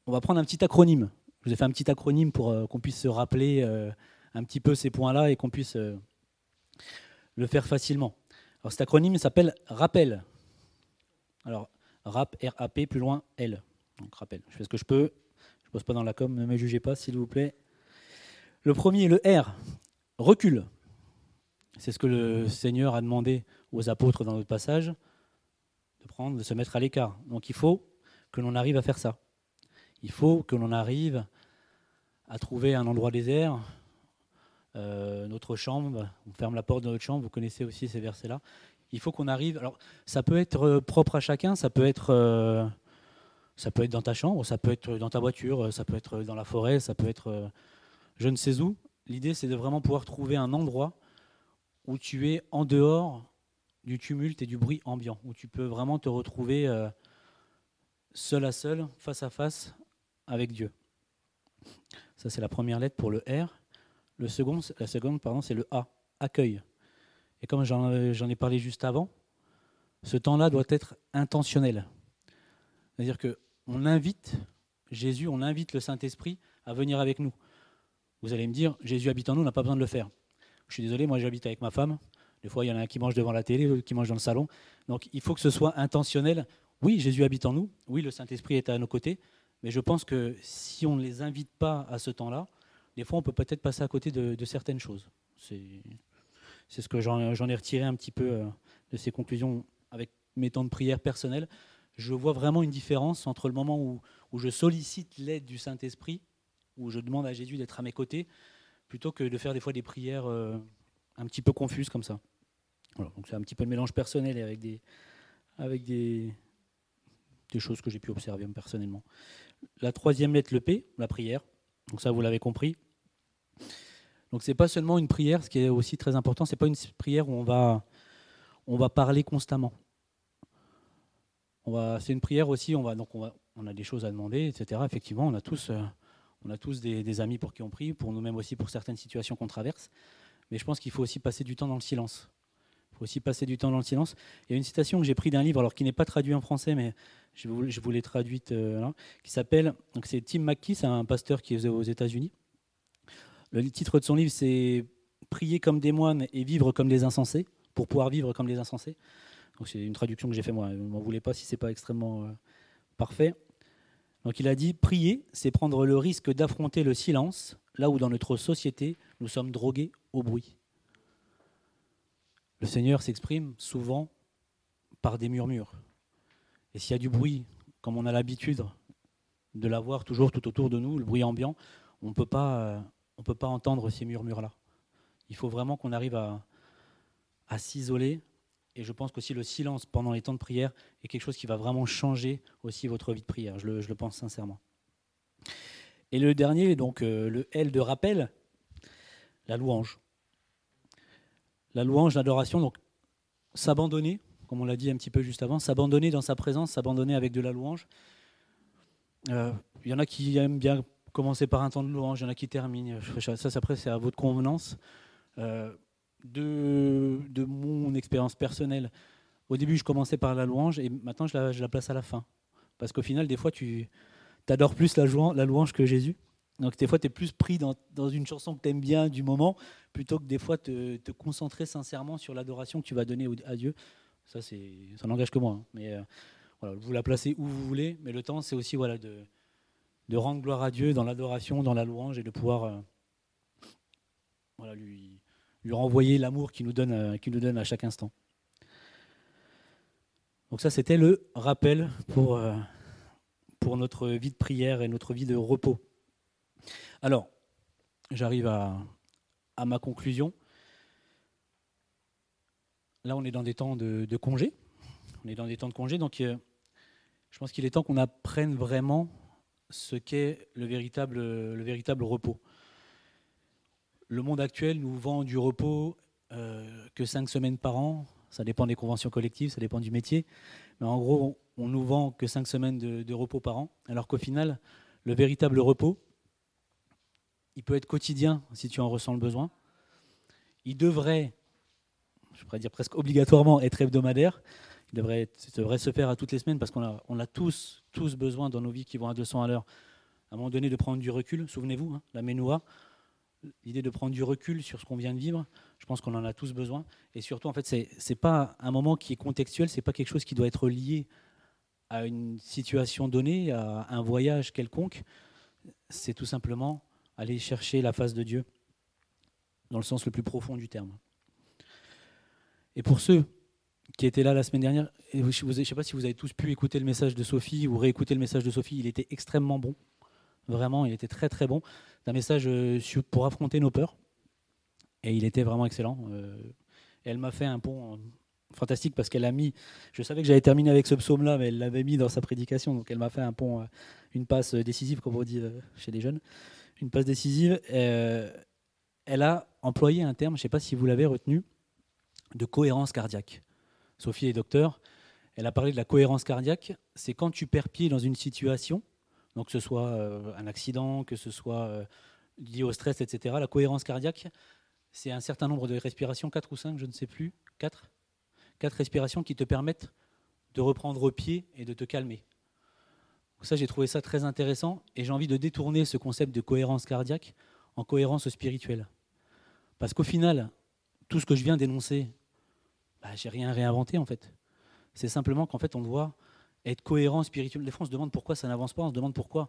on va prendre un petit acronyme. Je vous ai fait un petit acronyme pour euh, qu'on puisse se rappeler euh, un petit peu ces points-là et qu'on puisse euh, le faire facilement. Alors cet acronyme s'appelle RAPPEL. Alors RAP, R-A-P, plus loin, L. Donc rappel. Je fais ce que je peux. Je ne pose pas dans la com, ne me jugez pas, s'il vous plaît. Le premier, le R, recul. C'est ce que le Seigneur a demandé aux apôtres dans notre passage de prendre, de se mettre à l'écart. Donc il faut que l'on arrive à faire ça. Il faut que l'on arrive à trouver un endroit désert, euh, notre chambre, on ferme la porte de notre chambre, vous connaissez aussi ces versets-là. Il faut qu'on arrive. Alors, ça peut être euh, propre à chacun, ça peut être, euh, ça peut être dans ta chambre, ça peut être dans ta voiture, ça peut être dans la forêt, ça peut être je ne sais où. L'idée, c'est de vraiment pouvoir trouver un endroit où tu es en dehors du tumulte et du bruit ambiant, où tu peux vraiment te retrouver seul à seul, face à face avec Dieu. Ça, c'est la première lettre pour le R. Le second, la seconde, pardon, c'est le A, accueil. Et comme j'en ai parlé juste avant, ce temps-là doit être intentionnel. C'est-à-dire qu'on invite Jésus, on invite le Saint-Esprit à venir avec nous. Vous allez me dire, Jésus habite en nous, on n'a pas besoin de le faire. Je suis désolé, moi j'habite avec ma femme. Des fois, il y en a un qui mange devant la télé, l'autre qui mange dans le salon. Donc il faut que ce soit intentionnel. Oui, Jésus habite en nous. Oui, le Saint-Esprit est à nos côtés. Mais je pense que si on ne les invite pas à ce temps-là, des fois, on peut peut-être passer à côté de, certaines choses. Ce que j'en ai retiré un petit peu euh, de ces conclusions avec mes temps de prière personnels. Je vois vraiment une différence entre le moment où, je sollicite l'aide du Saint-Esprit, où je demande à Jésus d'être à mes côtés, plutôt que de faire des fois des prières euh, un petit peu confuses comme ça. donc c'est un petit peu le mélange personnel avec des, avec des, des choses que j'ai pu observer personnellement. La troisième lettre, le P, la prière. Donc ça, vous l'avez compris. Donc c'est pas seulement une prière, ce qui est aussi très important, c'est pas une prière où on va, on va parler constamment. c'est une prière aussi, on va, donc on, a des choses à demander, etc. Effectivement, on a tous, euh, on a tous des, amis pour qui on prie, pour nous-mêmes aussi pour certaines situations qu'on traverse. Mais je pense qu'il faut aussi passer du temps dans le silence. Il faut aussi passer du temps dans le silence. Il y a une citation que j'ai prise d'un livre, alors qui n'est pas traduit en français, mais je vous, l'ai traduite, euh, qui s'appelle, c'est Tim McKee, c'est un pasteur qui est aux États-Unis. Le titre de son livre, c'est Prier comme des moines et vivre comme des insensés, pour pouvoir vivre comme des insensés. C'est une traduction que j'ai fait moi. Ne m'en voulez pas si c'est pas extrêmement euh, parfait. Donc il a dit prier, c'est prendre le risque d'affronter le silence, là où dans notre société nous sommes drogués au bruit. Le Seigneur s'exprime souvent par des murmures. Et s'il y a du bruit, comme on a l'habitude de l'avoir toujours tout autour de nous, le bruit ambiant, on ne peut pas euh, on ne peut pas entendre ces murmures-là. Il faut vraiment qu'on arrive à, s'isoler. Et je pense qu'aussi le silence pendant les temps de prière est quelque chose qui va vraiment changer aussi votre vie de prière. Je le, pense sincèrement. Et le dernier, donc euh, le L de rappel, la louange. La louange, l'adoration, donc s'abandonner, comme on l'a dit un petit peu juste avant, s'abandonner dans sa présence, s'abandonner avec de la louange. Euh, il y en a qui aiment bien commencer par un temps de louange, il y en a qui terminent. Ça, après, c'est à votre convenance. Euh, de, de, mon expérience personnelle, au début, je commençais par la louange et maintenant, je la, place à la fin. Parce qu'au final, des fois, tu adores plus la, la, louange que Jésus. Donc, des fois, tu es plus pris dans, dans une chanson que tu aimes bien du moment, plutôt que des fois te, te concentrer sincèrement sur l'adoration que tu vas donner à Dieu. Ça, ça n'engage que moi. Hein. Mais euh, voilà, vous la placez où vous voulez. Mais le temps, c'est aussi voilà, de, de rendre gloire à Dieu dans l'adoration, dans la louange et de pouvoir euh, lui, lui renvoyer l'amour qu'il nous, donne, euh, à chaque instant. Donc ça, c'était le rappel pour, euh, pour notre vie de prière et notre vie de repos. Alors, j'arrive à, à, ma conclusion. Là, on est dans des temps de, de congé. On est dans des temps de congé, donc je pense qu'il est temps qu'on apprenne vraiment ce qu'est le véritable, le véritable repos. Le monde actuel nous vend du repos euh, que cinq semaines par an. Ça dépend des conventions collectives, ça dépend du métier. Mais en gros, on nous vend que cinq semaines de, repos par an. Alors qu'au final, le véritable repos, il peut être quotidien si tu en ressens le besoin. Il devrait, je pourrais dire presque obligatoirement, être hebdomadaire devrait, devrait se faire à toutes les semaines parce qu'on a, tous, tous besoin dans nos vies qui vont à 200 à l'heure, à un moment donné, de prendre du recul. Souvenez-vous, hein, la ménoua, l'idée de prendre du recul sur ce qu'on vient de vivre, je pense qu'on en a tous besoin. Et surtout, en fait, c'est n'est pas un moment qui est contextuel, c'est pas quelque chose qui doit être lié à une situation donnée, à un voyage quelconque. C'est tout simplement aller chercher la face de Dieu dans le sens le plus profond du terme. Et pour ceux qui était là la semaine dernière. Je ne sais pas si vous avez tous pu écouter le message de Sophie ou réécouter le message de Sophie. Il était extrêmement bon. Vraiment, il était très très bon. C'est un message euh, pour affronter nos peurs. Et il était vraiment excellent. Euh, elle m'a fait un pont fantastique parce qu'elle a mis. Je savais que j'allais terminer avec ce psaume-là, mais elle l'avait mis dans sa prédication. Donc elle m'a fait un pont, euh, une passe décisive, comme on dit chez les jeunes. Une passe décisive. elle a employé un terme, je ne sais pas si vous l'avez retenu, de cohérence cardiaque. Sophie est docteur. Elle a parlé de la cohérence cardiaque. C'est quand tu perds pied dans une situation, donc que ce soit euh, un accident, que ce soit euh, lié au stress, etc. La cohérence cardiaque, c'est un certain nombre de respirations, 4 ou 5, je ne sais plus, 4 4 respirations qui te permettent de reprendre pied et de te calmer. ça, j'ai trouvé ça très intéressant et j'ai envie de détourner ce concept de cohérence cardiaque en cohérence spirituelle. Parce qu'au final, tout ce que je viens d'énoncer, bah, j'ai rien réinventé en fait. C'est simplement qu'en fait, on doit être cohérent spirituellement. Les fois, on se demande pourquoi ça n'avance pas, on se demande pourquoi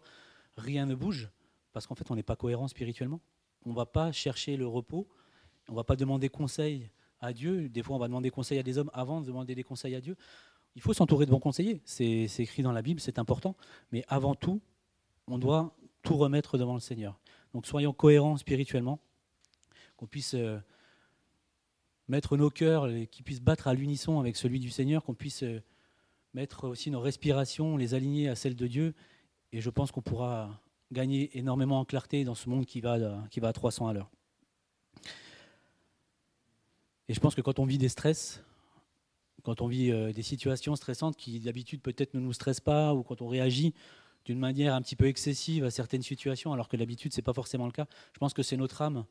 rien ne bouge, parce qu'en fait, on n'est pas cohérent spirituellement. On ne va pas chercher le repos, on ne va pas demander conseil à Dieu. Des fois, on va demander conseil à des hommes avant de demander des conseils à Dieu. Il faut s'entourer de bons conseillers, c'est écrit dans la Bible, c'est important. Mais avant tout, on doit tout remettre devant le Seigneur. Donc soyons cohérents spirituellement, qu'on puisse euh, mettre nos cœurs, qui puissent battre à l'unisson avec celui du Seigneur, qu'on puisse euh, mettre aussi nos respirations, les aligner à celles de Dieu. Et je pense qu'on pourra gagner énormément en clarté dans ce monde qui va, qui va à 300 à l'heure. Et je pense que quand on vit des stress, quand on vit euh, des situations stressantes qui d'habitude peut-être ne nous stressent pas, ou quand on réagit d'une manière un petit peu excessive à certaines situations, alors que d'habitude ce n'est pas forcément le cas, je pense que c'est notre âme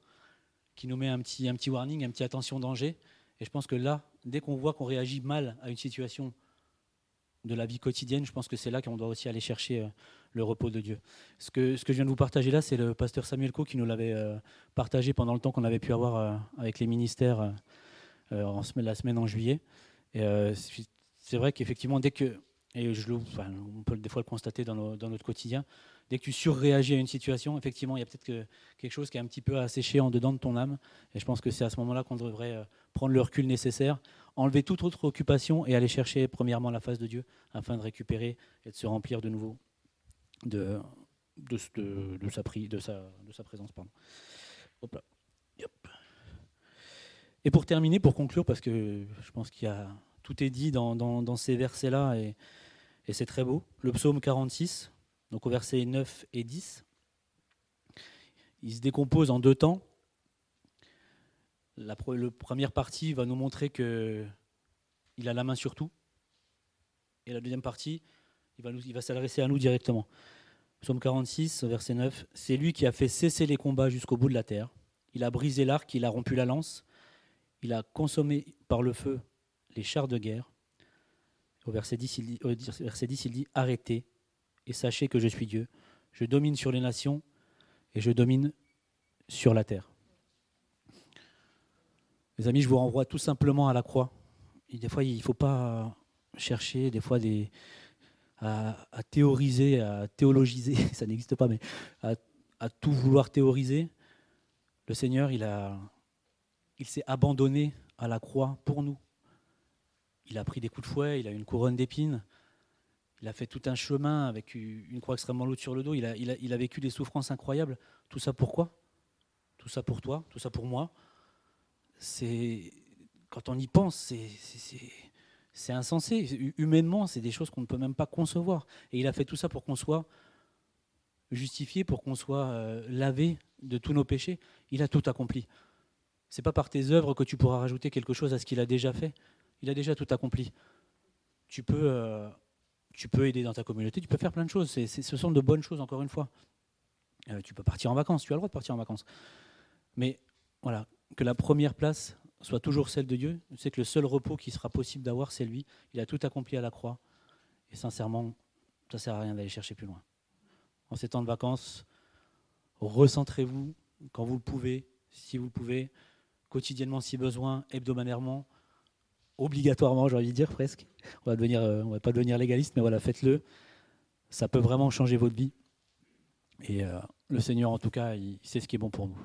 qui nous met un petit, un petit warning, un petit attention danger. Et je pense que là, dès qu'on voit qu'on réagit mal à une situation de la vie quotidienne, je pense que c'est là qu'on doit aussi aller chercher euh, le repos de Dieu. Ce que, ce que je viens de vous partager là, c'est le pasteur Samuel Co qui nous l'avait euh, partagé pendant le temps qu'on avait pu avoir euh, avec les ministères en la semaine en juillet. Et c'est vrai qu'effectivement, dès que, et je on peut des fois le constater dans, notre quotidien, dès que tu surréagis à une situation, effectivement, il y a peut-être quelque chose qui est un petit peu asséché en dedans de ton âme. Et je pense que c'est à ce moment-là qu'on devrait euh, prendre le recul nécessaire, enlever toute autre occupation et aller chercher premièrement la face de Dieu afin de récupérer et de se remplir de nouveau de, de, sa, présence. Et pour terminer, pour conclure, parce que je pense qu'il y a tout est dit dans, dans, ces versets-là et, et c'est très beau. Le psaume 46, donc au verset 9 et 10. Il se décompose en deux temps. La, première partie va nous montrer que il a la main sur tout. Et la deuxième partie, il va, va s'adresser à nous directement. Psaume 46, verset 9. C'est lui qui a fait cesser les combats jusqu'au bout de la terre. Il a brisé l'arc, il a rompu la lance. Il a consommé par le feu les chars de guerre. Au verset 10, il dit, au verset 10, il dit Arrêtez, et sachez que je suis Dieu. Je domine sur les nations et je domine sur la terre. Mes amis, je vous renvoie tout simplement à la croix. des fois, il ne faut pas chercher des fois à, théoriser, à théologiser, ça n'existe pas, mais à, tout vouloir théoriser. Le Seigneur, il s'est abandonné à la croix pour nous. Il a pris des coups de fouet, il a une couronne d'épines, il a fait tout un chemin avec une croix extrêmement lourde sur le dos. Il a, il a, vécu des souffrances incroyables. Tout ça pourquoi Tout ça pour toi Tout ça pour moi C'est quand on y pense, c'est insensé. Humainement, c'est des choses qu'on ne peut même pas concevoir. Et il a fait tout ça pour qu'on soit justifié, pour qu'on soit euh, lavé de tous nos péchés. Il a tout accompli. C'est pas par tes œuvres que tu pourras rajouter quelque chose à ce qu'il a déjà fait. Il a déjà tout accompli. Tu peux euh, tu peux aider dans ta communauté, tu peux faire plein de choses. ce sont de bonnes choses, encore une fois. Euh, tu peux partir en vacances, tu as le droit de partir en vacances. Mais voilà, que la première place soit toujours celle de Dieu. C'est que le seul repos qui sera possible d'avoir, c'est lui. Il a tout accompli à la croix. Et sincèrement, ça ne sert à rien d'aller chercher plus loin. En ces temps de vacances, recentrez-vous quand vous le pouvez, si vous le pouvez, quotidiennement si besoin, hebdomadairement obligatoirement, j'ai envie de dire presque. On va devenir, euh, va pas devenir légaliste, mais voilà, faites-le. Ça peut vraiment changer votre vie. Et euh, le Seigneur, en tout cas, il sait ce qui est bon pour nous.